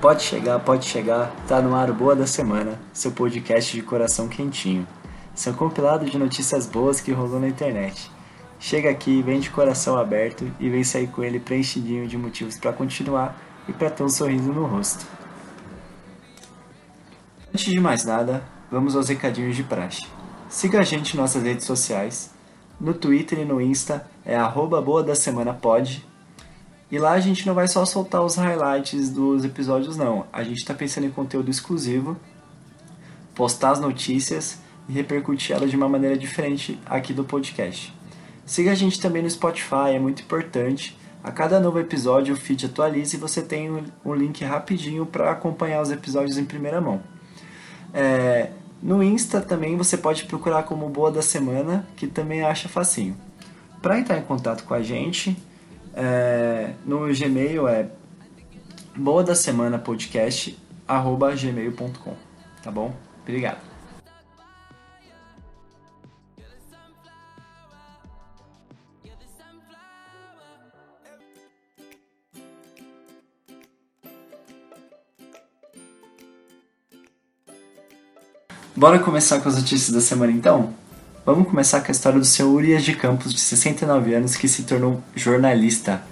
Pode chegar, pode chegar, tá no ar Boa da Semana, seu podcast de coração quentinho. Seu compilado de notícias boas que rolou na internet. Chega aqui, vem de coração aberto e vem sair com ele preenchidinho de motivos para continuar e para ter um sorriso no rosto. Antes de mais nada, vamos aos recadinhos de praxe. Siga a gente em nossas redes sociais. No Twitter e no Insta é arroba Boa da Semana Pod e lá a gente não vai só soltar os highlights dos episódios, não. A gente está pensando em conteúdo exclusivo, postar as notícias e repercutir elas de uma maneira diferente aqui do podcast. Siga a gente também no Spotify, é muito importante. A cada novo episódio o feed atualiza e você tem um link rapidinho para acompanhar os episódios em primeira mão. É, no Insta também você pode procurar como Boa da Semana, que também acha facinho. Para entrar em contato com a gente, é, no Gmail é boa da semana podcast arroba gmail.com tá bom? Obrigado. Bora começar com as notícias da semana então? Vamos começar com a história do seu Urias de Campos, de 69 anos, que se tornou jornalista.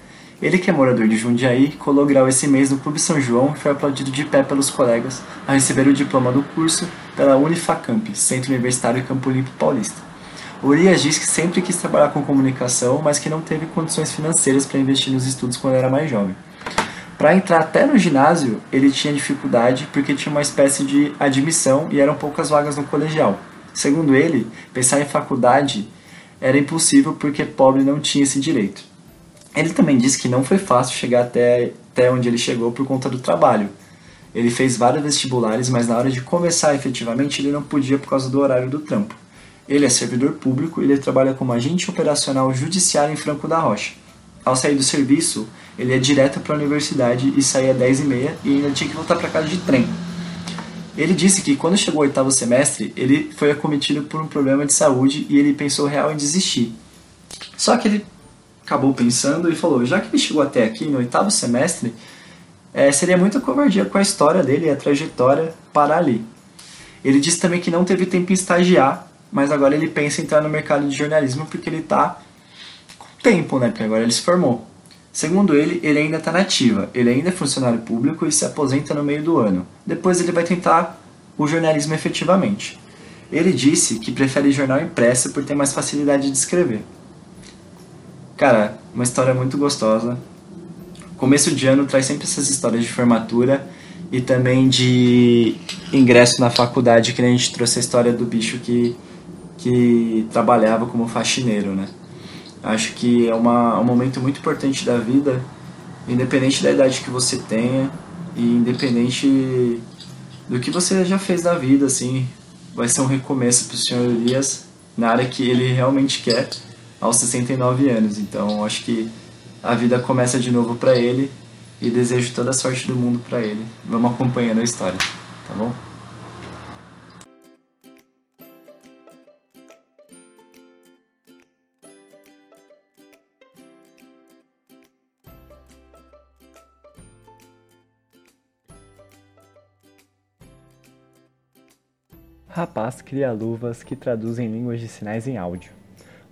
Ele, que é morador de Jundiaí, colou grau esse mês no Clube São João e foi aplaudido de pé pelos colegas a receber o diploma do curso pela Unifacamp, Centro Universitário Campo Limpo Paulista. Urias diz que sempre quis trabalhar com comunicação, mas que não teve condições financeiras para investir nos estudos quando era mais jovem. Para entrar até no ginásio, ele tinha dificuldade porque tinha uma espécie de admissão e eram poucas vagas no colegial. Segundo ele, pensar em faculdade era impossível porque pobre não tinha esse direito. Ele também disse que não foi fácil chegar até, até onde ele chegou por conta do trabalho. Ele fez vários vestibulares, mas na hora de começar efetivamente ele não podia por causa do horário do trampo. Ele é servidor público e ele trabalha como agente operacional judiciário em Franco da Rocha. Ao sair do serviço, ele ia direto para a universidade e saía às 10h30 e ainda tinha que voltar para casa de trem. Ele disse que quando chegou o oitavo semestre, ele foi acometido por um problema de saúde e ele pensou real em desistir. Só que ele acabou pensando e falou: já que ele chegou até aqui no oitavo semestre, é, seria muita covardia com a história dele e a trajetória para ali. Ele disse também que não teve tempo em estagiar, mas agora ele pensa em entrar no mercado de jornalismo porque ele está com tempo, né? Porque agora ele se formou. Segundo ele, ele ainda está nativa, ele ainda é funcionário público e se aposenta no meio do ano. Depois ele vai tentar o jornalismo efetivamente. Ele disse que prefere jornal impresso por ter mais facilidade de escrever. Cara, uma história muito gostosa. Começo de ano traz sempre essas histórias de formatura e também de ingresso na faculdade, que a gente trouxe a história do bicho que, que trabalhava como faxineiro, né? Acho que é uma, um momento muito importante da vida, independente da idade que você tenha e independente do que você já fez da vida, assim, vai ser um recomeço para o senhor Elias na área que ele realmente quer aos 69 anos. Então, acho que a vida começa de novo para ele e desejo toda a sorte do mundo para ele. Vamos acompanhando a história, tá bom? Rapaz cria luvas que traduzem línguas de sinais em áudio.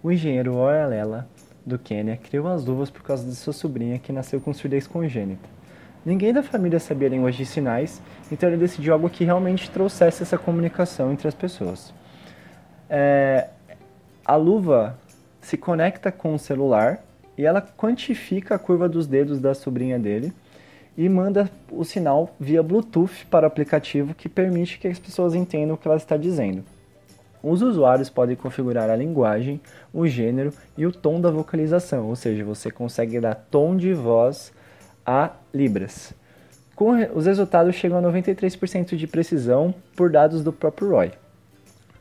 O engenheiro Oralela, do Quênia, criou as luvas por causa de sua sobrinha que nasceu com surdez congênita. Ninguém da família sabia línguas de sinais, então ele decidiu algo que realmente trouxesse essa comunicação entre as pessoas. É, a luva se conecta com o celular e ela quantifica a curva dos dedos da sobrinha dele e manda o sinal via Bluetooth para o aplicativo que permite que as pessoas entendam o que ela está dizendo. Os usuários podem configurar a linguagem, o gênero e o tom da vocalização, ou seja, você consegue dar tom de voz a Libras. Com os resultados chegam a 93% de precisão por dados do próprio Roy.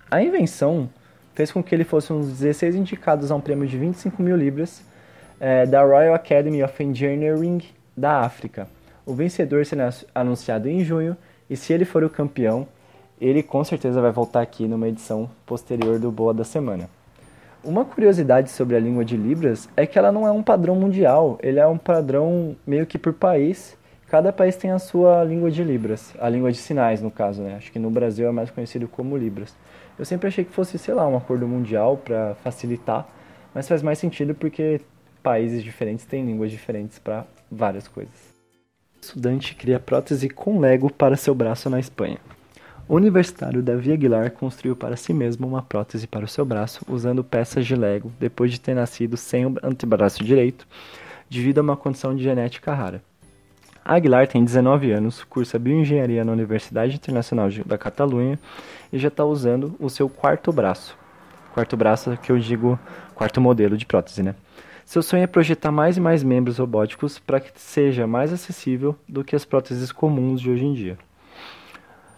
A invenção fez com que ele fosse um dos 16 indicados a um prêmio de 25 mil libras é, da Royal Academy of Engineering da África, O vencedor será anunciado em junho e se ele for o campeão, ele com certeza vai voltar aqui numa edição posterior do Boa da Semana. Uma curiosidade sobre a língua de Libras é que ela não é um padrão mundial, ele é um padrão meio que por país. Cada país tem a sua língua de Libras, a língua de sinais no caso, né? Acho que no Brasil é mais conhecido como Libras. Eu sempre achei que fosse, sei lá, um acordo mundial para facilitar, mas faz mais sentido porque países diferentes têm línguas diferentes para várias coisas. Estudante cria prótese com Lego para seu braço na Espanha. O universitário Davi Aguilar construiu para si mesmo uma prótese para o seu braço usando peças de Lego depois de ter nascido sem o antebraço direito, devido a uma condição de genética rara. Aguilar tem 19 anos, cursa bioengenharia na Universidade Internacional da Catalunha e já está usando o seu quarto braço. Quarto braço que eu digo quarto modelo de prótese, né? Seu sonho é projetar mais e mais membros robóticos para que seja mais acessível do que as próteses comuns de hoje em dia.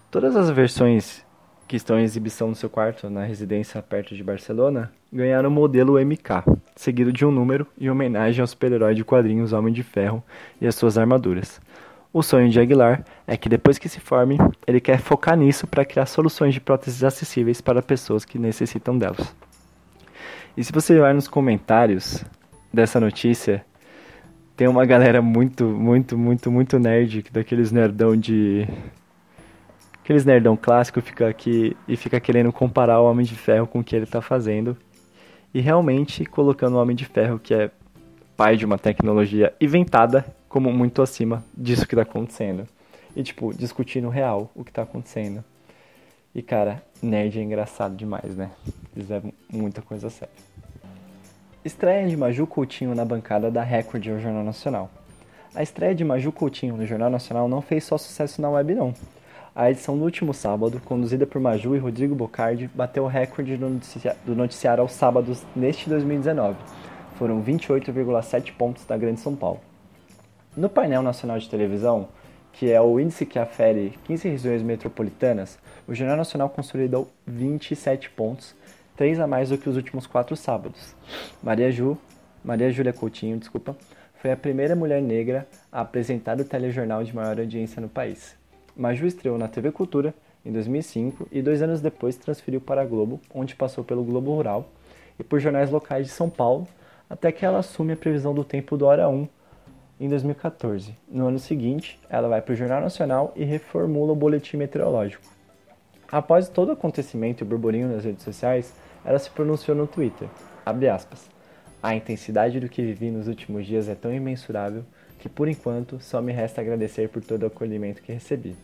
Todas as versões que estão em exibição no seu quarto na residência perto de Barcelona ganharam o modelo MK, seguido de um número em homenagem ao super-herói de quadrinhos Homem de Ferro e as suas armaduras. O sonho de Aguilar é que depois que se forme, ele quer focar nisso para criar soluções de próteses acessíveis para pessoas que necessitam delas. E se você olhar nos comentários dessa notícia, tem uma galera muito, muito, muito, muito nerd, daqueles nerdão de Aqueles nerdão clássico fica aqui e fica querendo comparar o Homem de Ferro com o que ele está fazendo. E realmente colocando o Homem de Ferro, que é pai de uma tecnologia inventada, como muito acima disso que está acontecendo. E, tipo, discutindo real o que está acontecendo. E, cara, nerd é engraçado demais, né? Eles levam muita coisa a sério. Estreia de Maju Coutinho na bancada da Record ao Jornal Nacional. A estreia de Maju Coutinho no Jornal Nacional não fez só sucesso na web, não. A edição do último sábado, conduzida por Maju e Rodrigo Bocardi, bateu o recorde do noticiário aos sábados neste 2019. Foram 28,7 pontos da Grande São Paulo. No painel nacional de televisão, que é o índice que afere 15 regiões metropolitanas, o Jornal Nacional consolidou 27 pontos, 3 a mais do que os últimos quatro sábados. Maria Ju, Maria Júlia Coutinho, desculpa, foi a primeira mulher negra a apresentar o telejornal de maior audiência no país. Maju estreou na TV Cultura em 2005 e dois anos depois transferiu para a Globo, onde passou pelo Globo Rural e por jornais locais de São Paulo, até que ela assume a previsão do tempo do Hora 1 em 2014. No ano seguinte, ela vai para o Jornal Nacional e reformula o boletim meteorológico. Após todo o acontecimento e burburinho nas redes sociais, ela se pronunciou no Twitter, aspas, a intensidade do que vivi nos últimos dias é tão imensurável que por enquanto só me resta agradecer por todo o acolhimento que recebi.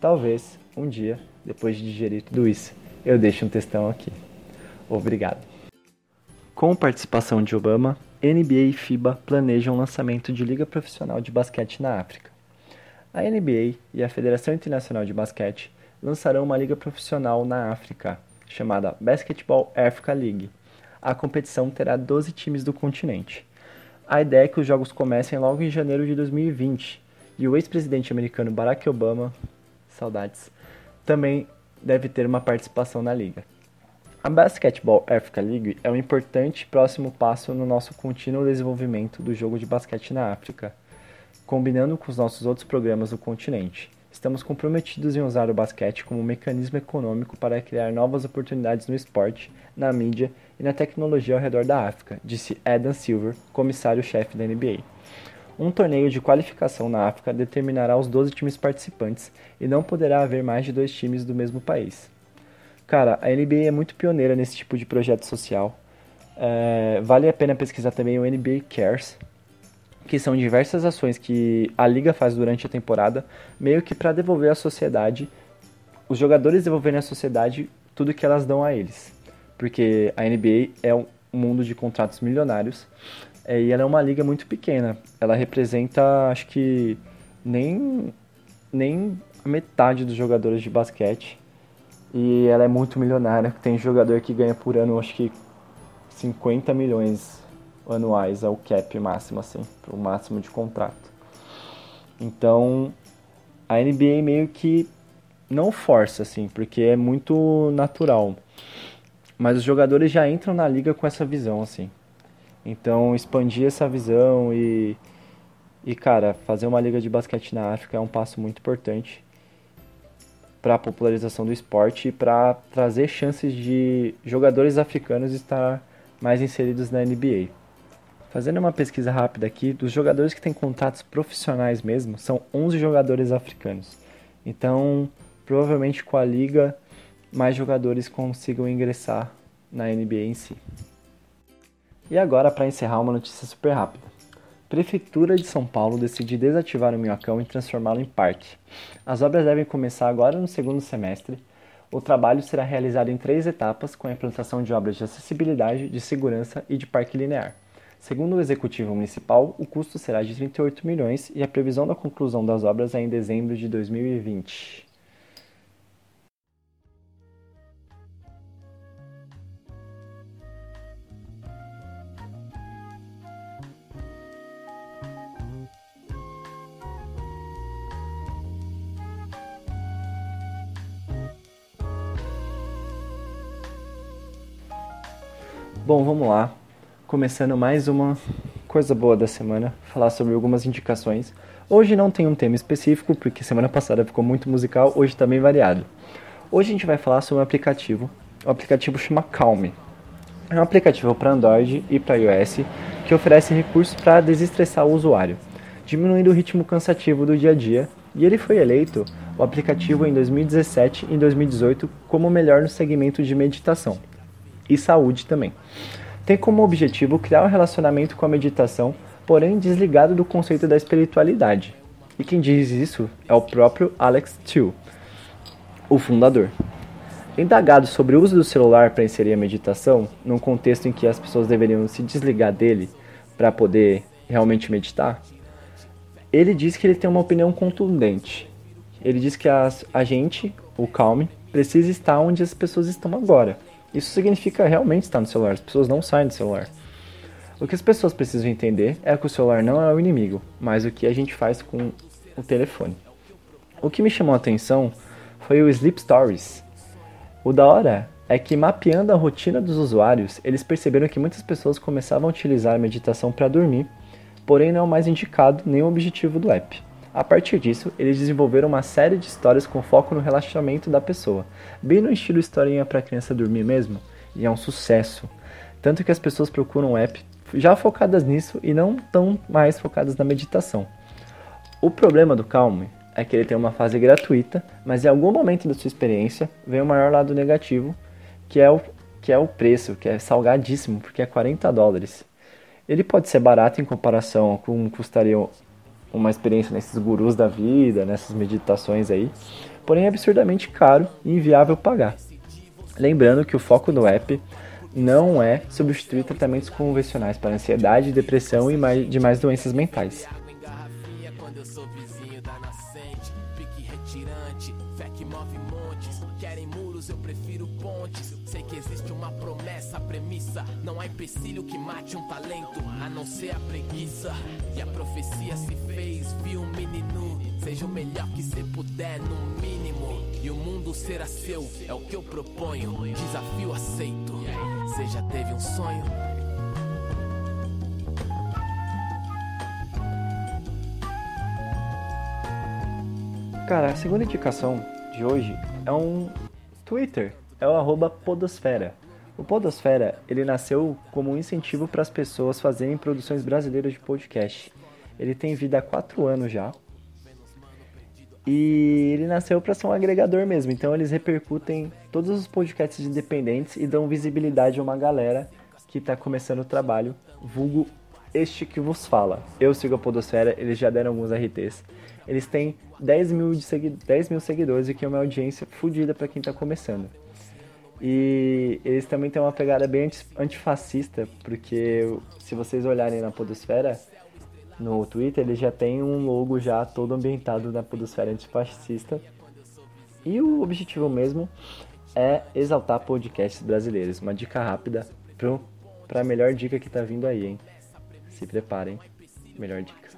Talvez, um dia, depois de digerir tudo isso, eu deixe um textão aqui. Obrigado. Com participação de Obama, NBA e FIBA planejam o lançamento de liga profissional de basquete na África. A NBA e a Federação Internacional de Basquete lançarão uma liga profissional na África, chamada Basketball Africa League. A competição terá 12 times do continente. A ideia é que os jogos comecem logo em janeiro de 2020 e o ex-presidente americano Barack Obama, saudades, também deve ter uma participação na liga. A Basketball Africa League é um importante próximo passo no nosso contínuo desenvolvimento do jogo de basquete na África, combinando com os nossos outros programas do continente. Estamos comprometidos em usar o basquete como um mecanismo econômico para criar novas oportunidades no esporte, na mídia e na tecnologia ao redor da África, disse Adam Silver, comissário-chefe da NBA. Um torneio de qualificação na África determinará os 12 times participantes e não poderá haver mais de dois times do mesmo país. Cara, a NBA é muito pioneira nesse tipo de projeto social. É, vale a pena pesquisar também o NBA Cares, que são diversas ações que a liga faz durante a temporada, meio que para devolver à sociedade, os jogadores devolverem à sociedade tudo que elas dão a eles porque a NBA é um mundo de contratos milionários é, e ela é uma liga muito pequena. Ela representa, acho que, nem, nem a metade dos jogadores de basquete. E ela é muito milionária. Tem jogador que ganha por ano, acho que 50 milhões anuais é o cap máximo, assim, o máximo de contrato. Então, a NBA meio que não força, assim, porque é muito natural. Mas os jogadores já entram na liga com essa visão, assim. Então, expandir essa visão e, E cara, fazer uma liga de basquete na África é um passo muito importante para a popularização do esporte e para trazer chances de jogadores africanos estar mais inseridos na NBA. Fazendo uma pesquisa rápida aqui, dos jogadores que têm contatos profissionais mesmo, são 11 jogadores africanos. Então, provavelmente com a liga, mais jogadores consigam ingressar na NBA em si. E agora, para encerrar, uma notícia super rápida. Prefeitura de São Paulo decide desativar o Minhocão e transformá-lo em parque. As obras devem começar agora no segundo semestre. O trabalho será realizado em três etapas, com a implantação de obras de acessibilidade, de segurança e de parque linear. Segundo o executivo municipal, o custo será de 38 milhões e a previsão da conclusão das obras é em dezembro de 2020. Bom, vamos lá. Começando mais uma coisa boa da semana, falar sobre algumas indicações. Hoje não tem um tema específico, porque semana passada ficou muito musical, hoje está bem variado. Hoje a gente vai falar sobre um aplicativo. O aplicativo chama Calm. É um aplicativo para Android e para iOS que oferece recursos para desestressar o usuário, diminuindo o ritmo cansativo do dia a dia. E ele foi eleito o aplicativo em 2017 e 2018 como o melhor no segmento de meditação e saúde também. Tem como objetivo criar um relacionamento com a meditação, porém desligado do conceito da espiritualidade. E quem diz isso é o próprio Alex Tew, o fundador. Indagado sobre o uso do celular para inserir a meditação, num contexto em que as pessoas deveriam se desligar dele para poder realmente meditar, ele diz que ele tem uma opinião contundente. Ele diz que a, a gente, o Calm, precisa estar onde as pessoas estão agora isso significa realmente estar no celular, as pessoas não saem do celular. O que as pessoas precisam entender é que o celular não é o inimigo, mas o que a gente faz com o telefone. O que me chamou a atenção foi o Sleep Stories. O da hora é que mapeando a rotina dos usuários, eles perceberam que muitas pessoas começavam a utilizar a meditação para dormir, porém não é o mais indicado nem o objetivo do app. A partir disso, eles desenvolveram uma série de histórias com foco no relaxamento da pessoa, bem no estilo historinha para criança dormir mesmo, e é um sucesso. Tanto que as pessoas procuram o app já focadas nisso e não tão mais focadas na meditação. O problema do Calm é que ele tem uma fase gratuita, mas em algum momento da sua experiência vem o maior lado negativo, que é o, que é o preço, que é salgadíssimo, porque é 40 dólares. Ele pode ser barato em comparação com custaria uma experiência nesses gurus da vida, nessas meditações aí, porém é absurdamente caro e inviável pagar. Lembrando que o foco do app não é substituir tratamentos convencionais para ansiedade, depressão e demais doenças mentais. Há empecilho que mate um talento, a não ser a preguiça. E a profecia se fez, viu um menino. Seja o melhor que você puder, no mínimo. E o mundo será seu, é o que eu proponho. Desafio aceito. Você já teve um sonho? Cara, a segunda indicação de hoje é um Twitter, é o arroba Podosfera. O Podosfera, ele nasceu como um incentivo para as pessoas fazerem produções brasileiras de podcast. Ele tem vida há quatro anos já. E ele nasceu para ser um agregador mesmo. Então eles repercutem todos os podcasts independentes e dão visibilidade a uma galera que está começando o trabalho, vulgo este que vos fala. Eu sigo a Podosfera, eles já deram alguns RTs. Eles têm 10 mil, de segui 10 mil seguidores, e que é uma audiência fodida para quem está começando. E eles também têm uma pegada bem antifascista, porque se vocês olharem na podosfera, no Twitter, eles já tem um logo já todo ambientado na podosfera antifascista. E o objetivo mesmo é exaltar podcasts brasileiros. Uma dica rápida para a melhor dica que tá vindo aí, hein? Se preparem, melhor dica.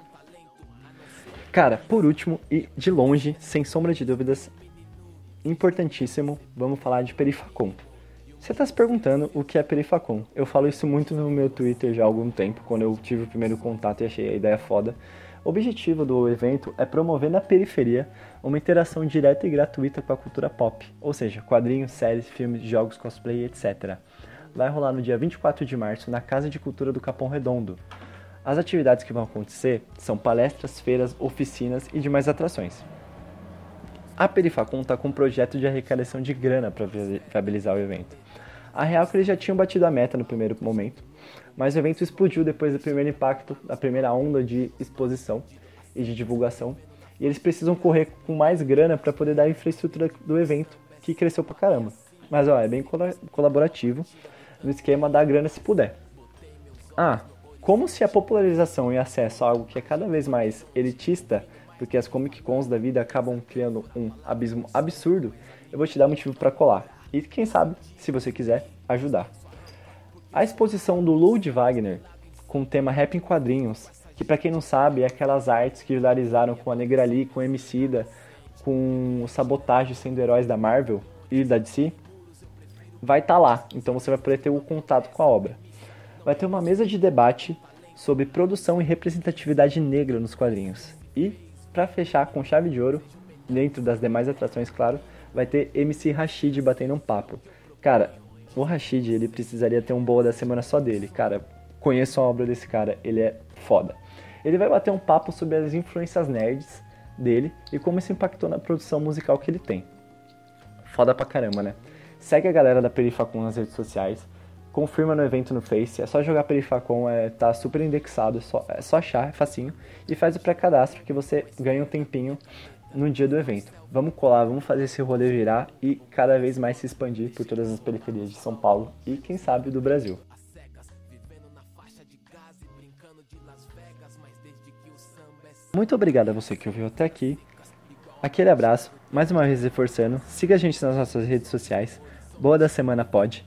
Cara, por último e de longe, sem sombra de dúvidas, importantíssimo, vamos falar de Perifacom. Você está se perguntando o que é Perifacom. Eu falo isso muito no meu Twitter já há algum tempo, quando eu tive o primeiro contato e achei a ideia foda. O objetivo do evento é promover na periferia uma interação direta e gratuita com a cultura pop, ou seja, quadrinhos, séries, filmes, jogos, cosplay, etc. Vai rolar no dia 24 de março na Casa de Cultura do Capão Redondo. As atividades que vão acontecer são palestras, feiras, oficinas e demais atrações. A Perifacom conta com um projeto de arrecadação de grana para viabilizar o evento. A real é que eles já tinham batido a meta no primeiro momento, mas o evento explodiu depois do primeiro impacto, da primeira onda de exposição e de divulgação. E eles precisam correr com mais grana para poder dar a infraestrutura do evento, que cresceu pra caramba. Mas ó, é bem colaborativo no esquema da grana se puder. Ah, como se a popularização e acesso a algo que é cada vez mais elitista, porque as Comic Cons da vida acabam criando um abismo absurdo, eu vou te dar motivo para colar. E quem sabe, se você quiser, ajudar. A exposição do Lud Wagner, com o tema Rap em Quadrinhos, que para quem não sabe é aquelas artes que viralizaram com a Negrali, com o Emicida, com o Sabotagem sendo heróis da Marvel e da DC, vai estar tá lá. Então você vai poder ter o contato com a obra. Vai ter uma mesa de debate sobre produção e representatividade negra nos quadrinhos. E, para fechar com chave de ouro, dentro das demais atrações, claro, vai ter MC Rashid batendo um papo. Cara, o Rashid, ele precisaria ter um boa da semana só dele. Cara, conheço a obra desse cara, ele é foda. Ele vai bater um papo sobre as influências nerds dele e como isso impactou na produção musical que ele tem. Foda pra caramba, né? Segue a galera da Perifacom nas redes sociais. Confirma no evento no Face. É só jogar Perifacom, é, tá super indexado. É só, é só achar, é facinho. E faz o pré-cadastro que você ganha um tempinho no dia do evento. Vamos colar, vamos fazer esse rolê virar e cada vez mais se expandir por todas as periferias de São Paulo e quem sabe do Brasil. Muito obrigado a você que ouviu até aqui. Aquele abraço, mais uma vez reforçando, siga a gente nas nossas redes sociais, Boa da Semana Pod.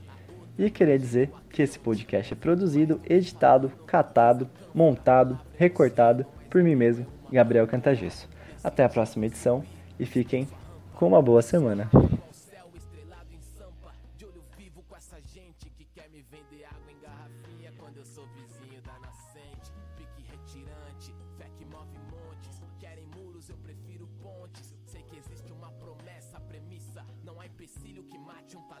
E queria dizer que esse podcast é produzido, editado, catado, montado, recortado por mim mesmo, Gabriel Cantagesso. Até a próxima edição e fiquem com uma boa semana. que mate um talento,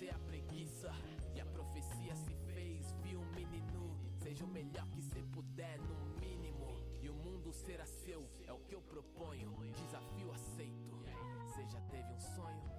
não ser a preguiça. E a profecia se fez, viu um menino. Seja o melhor que você puder, no mínimo. E o mundo será seu, é o que eu proponho. Desafio aceito. Você já teve um sonho?